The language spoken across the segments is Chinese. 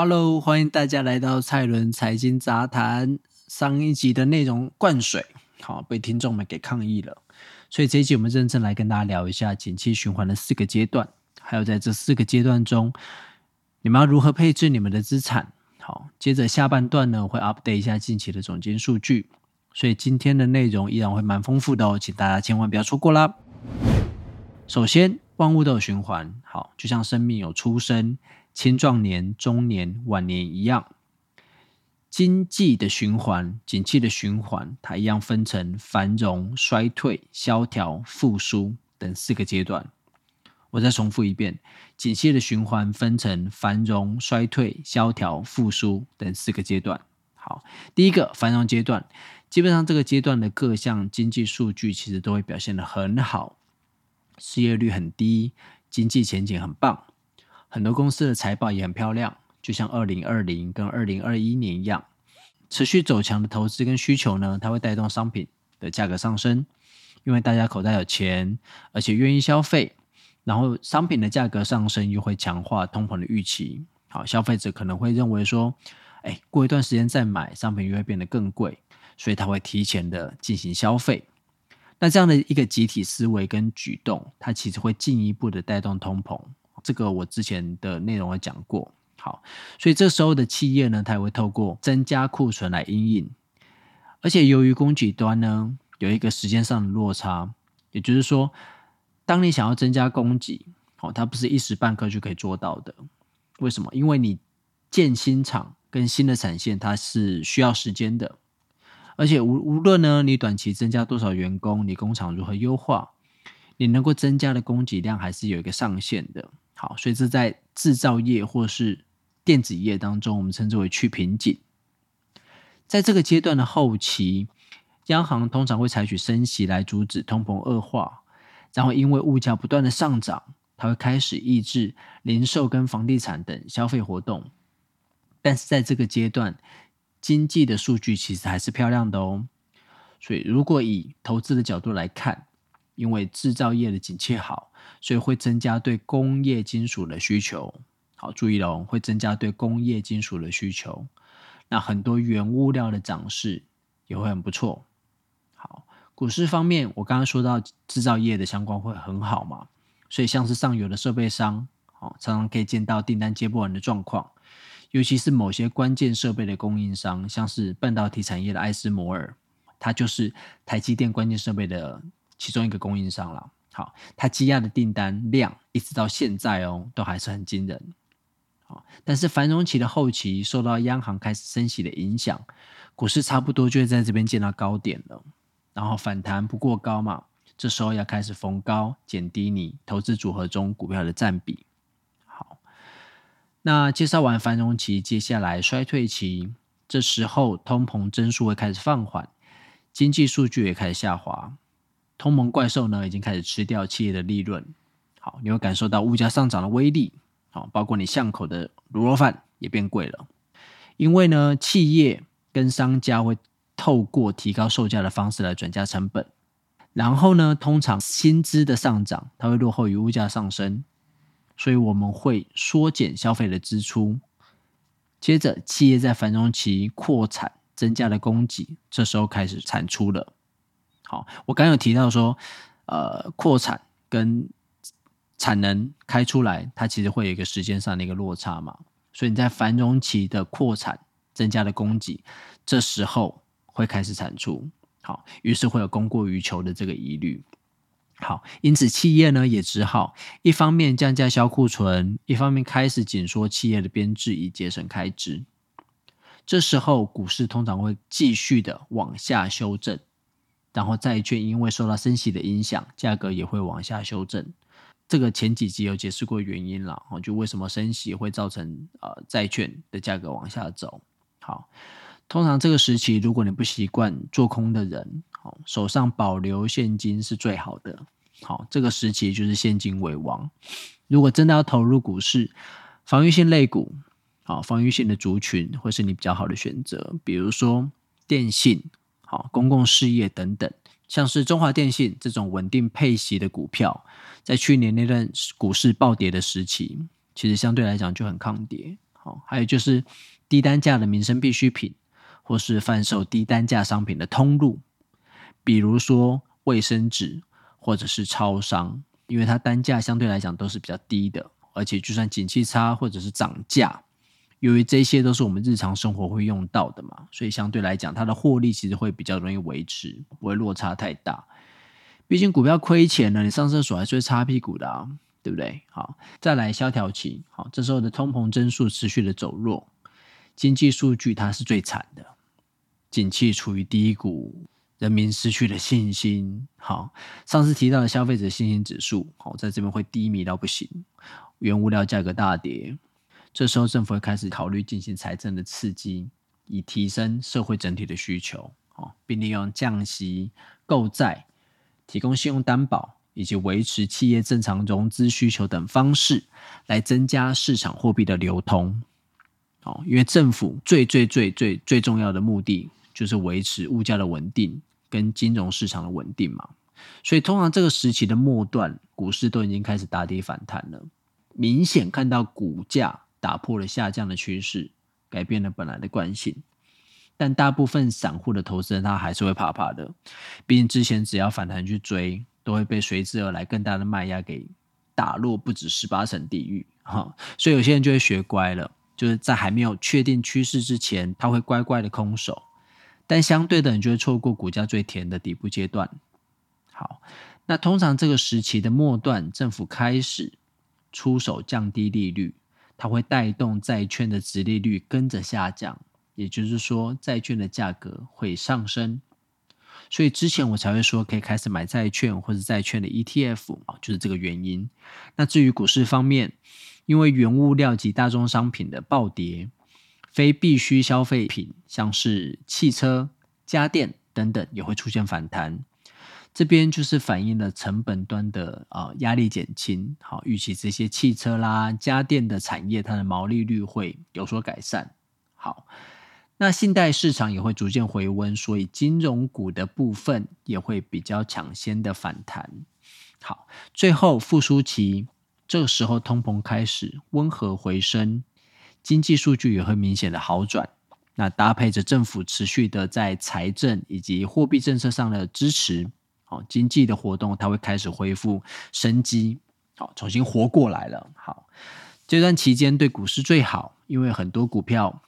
Hello，欢迎大家来到蔡伦财经杂谈。上一集的内容灌水，好被听众们给抗议了，所以这一集我们认真来跟大家聊一下景气循环的四个阶段，还有在这四个阶段中，你们要如何配置你们的资产。好，接着下半段呢会 update 一下近期的总监数据，所以今天的内容依然会蛮丰富的哦，请大家千万不要错过啦。首先，万物都有循环，好，就像生命有出生。青壮年、中年、晚年一样，经济的循环、景气的循环，它一样分成繁荣、衰退、萧条、复苏等四个阶段。我再重复一遍：景气的循环分成繁荣、衰退、萧条、复苏等四个阶段。好，第一个繁荣阶段，基本上这个阶段的各项经济数据其实都会表现的很好，失业率很低，经济前景很棒。很多公司的财报也很漂亮，就像二零二零跟二零二一年一样，持续走强的投资跟需求呢，它会带动商品的价格上升，因为大家口袋有钱，而且愿意消费，然后商品的价格上升又会强化通膨的预期，好，消费者可能会认为说，哎，过一段时间再买，商品又会变得更贵，所以他会提前的进行消费，那这样的一个集体思维跟举动，它其实会进一步的带动通膨。这个我之前的内容有讲过，好，所以这时候的企业呢，它也会透过增加库存来应应，而且由于供给端呢有一个时间上的落差，也就是说，当你想要增加供给，哦，它不是一时半刻就可以做到的。为什么？因为你建新厂跟新的产线，它是需要时间的，而且无无论呢你短期增加多少员工，你工厂如何优化，你能够增加的供给量还是有一个上限的。好，所以这在制造业或是电子业当中，我们称之为去瓶颈。在这个阶段的后期，央行通常会采取升息来阻止通膨恶化，然后因为物价不断的上涨，它会开始抑制零售跟房地产等消费活动。但是在这个阶段，经济的数据其实还是漂亮的哦。所以如果以投资的角度来看，因为制造业的景气好。所以会增加对工业金属的需求。好，注意喽，会增加对工业金属的需求。那很多原物料的涨势也会很不错。好，股市方面，我刚刚说到制造业的相关会很好嘛，所以像是上游的设备商，好，常常可以见到订单接不完的状况。尤其是某些关键设备的供应商，像是半导体产业的艾斯摩尔，它就是台积电关键设备的其中一个供应商了。好，它积压的订单量一直到现在哦，都还是很惊人。好，但是繁荣期的后期受到央行开始升息的影响，股市差不多就会在这边见到高点了。然后反弹不过高嘛，这时候要开始逢高减低你投资组合中股票的占比。好，那介绍完繁荣期，接下来衰退期，这时候通膨增速会开始放缓，经济数据也开始下滑。通膨怪兽呢，已经开始吃掉企业的利润。好，你会感受到物价上涨的威力。好，包括你巷口的卤肉饭也变贵了。因为呢，企业跟商家会透过提高售价的方式来转嫁成本。然后呢，通常薪资的上涨，它会落后于物价上升，所以我们会缩减消费的支出。接着，企业在繁荣期扩产，增加了供给，这时候开始产出了。好，我刚有提到说，呃，扩产跟产能开出来，它其实会有一个时间上的一个落差嘛，所以你在繁荣期的扩产增加的供给，这时候会开始产出，好，于是会有供过于求的这个疑虑。好，因此企业呢也只好一方面降价销库存，一方面开始紧缩企业的编制以节省开支。这时候股市通常会继续的往下修正。然后债券因为受到升息的影响，价格也会往下修正。这个前几集有解释过原因了，就为什么升息会造成呃债券的价格往下走。好，通常这个时期如果你不习惯做空的人，好手上保留现金是最好的。好，这个时期就是现金为王。如果真的要投入股市，防御性类股，好防御性的族群会是你比较好的选择，比如说电信。好，公共事业等等，像是中华电信这种稳定配息的股票，在去年那段股市暴跌的时期，其实相对来讲就很抗跌。好，还有就是低单价的民生必需品，或是贩售低单价商品的通路，比如说卫生纸或者是超商，因为它单价相对来讲都是比较低的，而且就算景气差或者是涨价。由于这些都是我们日常生活会用到的嘛，所以相对来讲，它的获利其实会比较容易维持，不会落差太大。毕竟股票亏钱了，你上厕所还是会擦屁股的啊，对不对？好，再来萧条期，好，这时候的通膨增速持续的走弱，经济数据它是最惨的，景气处于低谷，人民失去了信心。好，上次提到的消费者信心指数，好，在这边会低迷到不行，原物料价格大跌。这时候，政府会开始考虑进行财政的刺激，以提升社会整体的需求，哦，并利用降息、购债、提供信用担保以及维持企业正常融资需求等方式，来增加市场货币的流通。哦，因为政府最最最最最重要的目的就是维持物价的稳定跟金融市场的稳定嘛。所以，通常这个时期的末段，股市都已经开始打跌反弹了，明显看到股价。打破了下降的趋势，改变了本来的惯性，但大部分散户的投资人他还是会怕怕的，毕竟之前只要反弹去追，都会被随之而来更大的卖压给打落不止十八层地狱哈，所以有些人就会学乖了，就是在还没有确定趋势之前，他会乖乖的空手，但相对的，你就会错过股价最甜的底部阶段。好，那通常这个时期的末段，政府开始出手降低利率。它会带动债券的值利率跟着下降，也就是说，债券的价格会上升。所以之前我才会说可以开始买债券或者债券的 ETF，就是这个原因。那至于股市方面，因为原物料及大宗商品的暴跌，非必需消费品像是汽车、家电等等也会出现反弹。这边就是反映了成本端的啊压力减轻，好，预期这些汽车啦、家电的产业，它的毛利率会有所改善。好，那信贷市场也会逐渐回温，所以金融股的部分也会比较抢先的反弹。好，最后复苏期，这个时候通膨开始温和回升，经济数据也会明显的好转。那搭配着政府持续的在财政以及货币政策上的支持。好，经济的活动它会开始恢复生机，好，重新活过来了。好，这段期间对股市最好，因为很多股票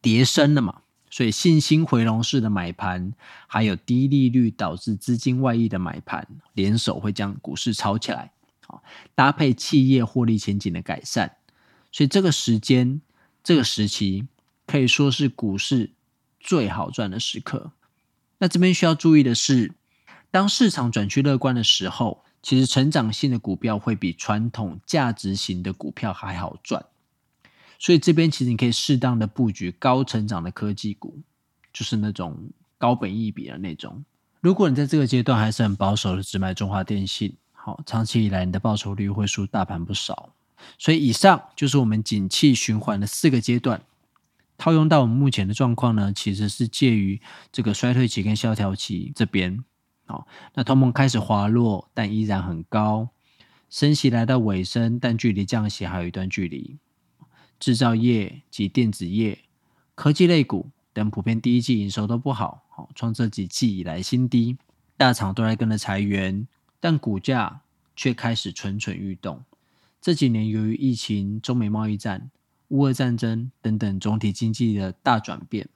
跌升了嘛，所以信心回笼式的买盘，还有低利率导致资金外溢的买盘，联手会将股市炒起来。好，搭配企业获利前景的改善，所以这个时间、这个时期可以说是股市最好赚的时刻。那这边需要注意的是。当市场转趋乐观的时候，其实成长性的股票会比传统价值型的股票还好赚。所以这边其实你可以适当的布局高成长的科技股，就是那种高本益比的那种。如果你在这个阶段还是很保守的只买中华电信，好，长期以来你的报酬率会输大盘不少。所以以上就是我们景气循环的四个阶段，套用到我们目前的状况呢，其实是介于这个衰退期跟萧条期这边。好，那通膨开始滑落，但依然很高。升息来到尾声，但距离降息还有一段距离。制造业及电子业、科技类股等普遍第一季营收都不好，好创这几季以来新低。大厂都在跟着裁员，但股价却开始蠢蠢欲动。这几年由于疫情、中美贸易战、乌俄战争等等总体经济的大转变。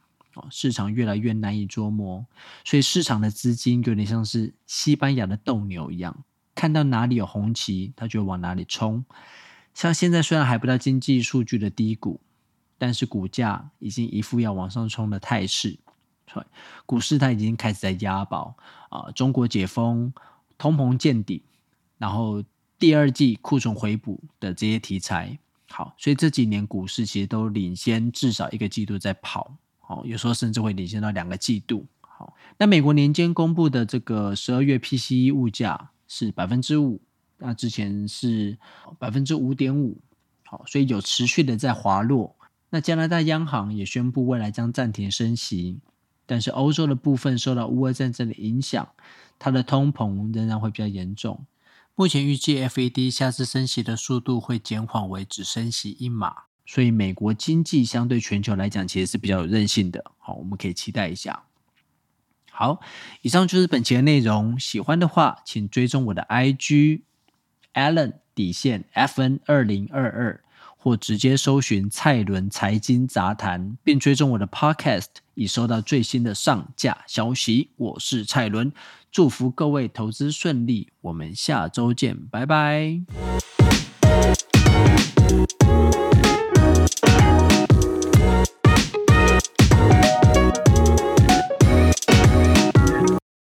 市场越来越难以捉摸，所以市场的资金有点像是西班牙的斗牛一样，看到哪里有红旗，它就往哪里冲。像现在虽然还不到经济数据的低谷，但是股价已经一副要往上冲的态势。股市它已经开始在押宝啊，中国解封、通膨见底，然后第二季库存回补的这些题材。好，所以这几年股市其实都领先至少一个季度在跑。好，有时候甚至会领先到两个季度。好，那美国年间公布的这个十二月 PCE 物价是百分之五，那之前是百分之五点五。好，所以有持续的在滑落。那加拿大央行也宣布未来将暂停升息，但是欧洲的部分受到乌俄战争的影响，它的通膨仍然会比较严重。目前预计 FED 下次升息的速度会减缓为只升息一码。所以美国经济相对全球来讲，其实是比较有韧性的。好，我们可以期待一下。好，以上就是本期的内容。喜欢的话，请追踪我的 IG Allen 底线 FN 二零二二，或直接搜寻蔡伦财经杂谈，并追踪我的 Podcast，以收到最新的上架消息。我是蔡伦，祝福各位投资顺利。我们下周见，拜拜。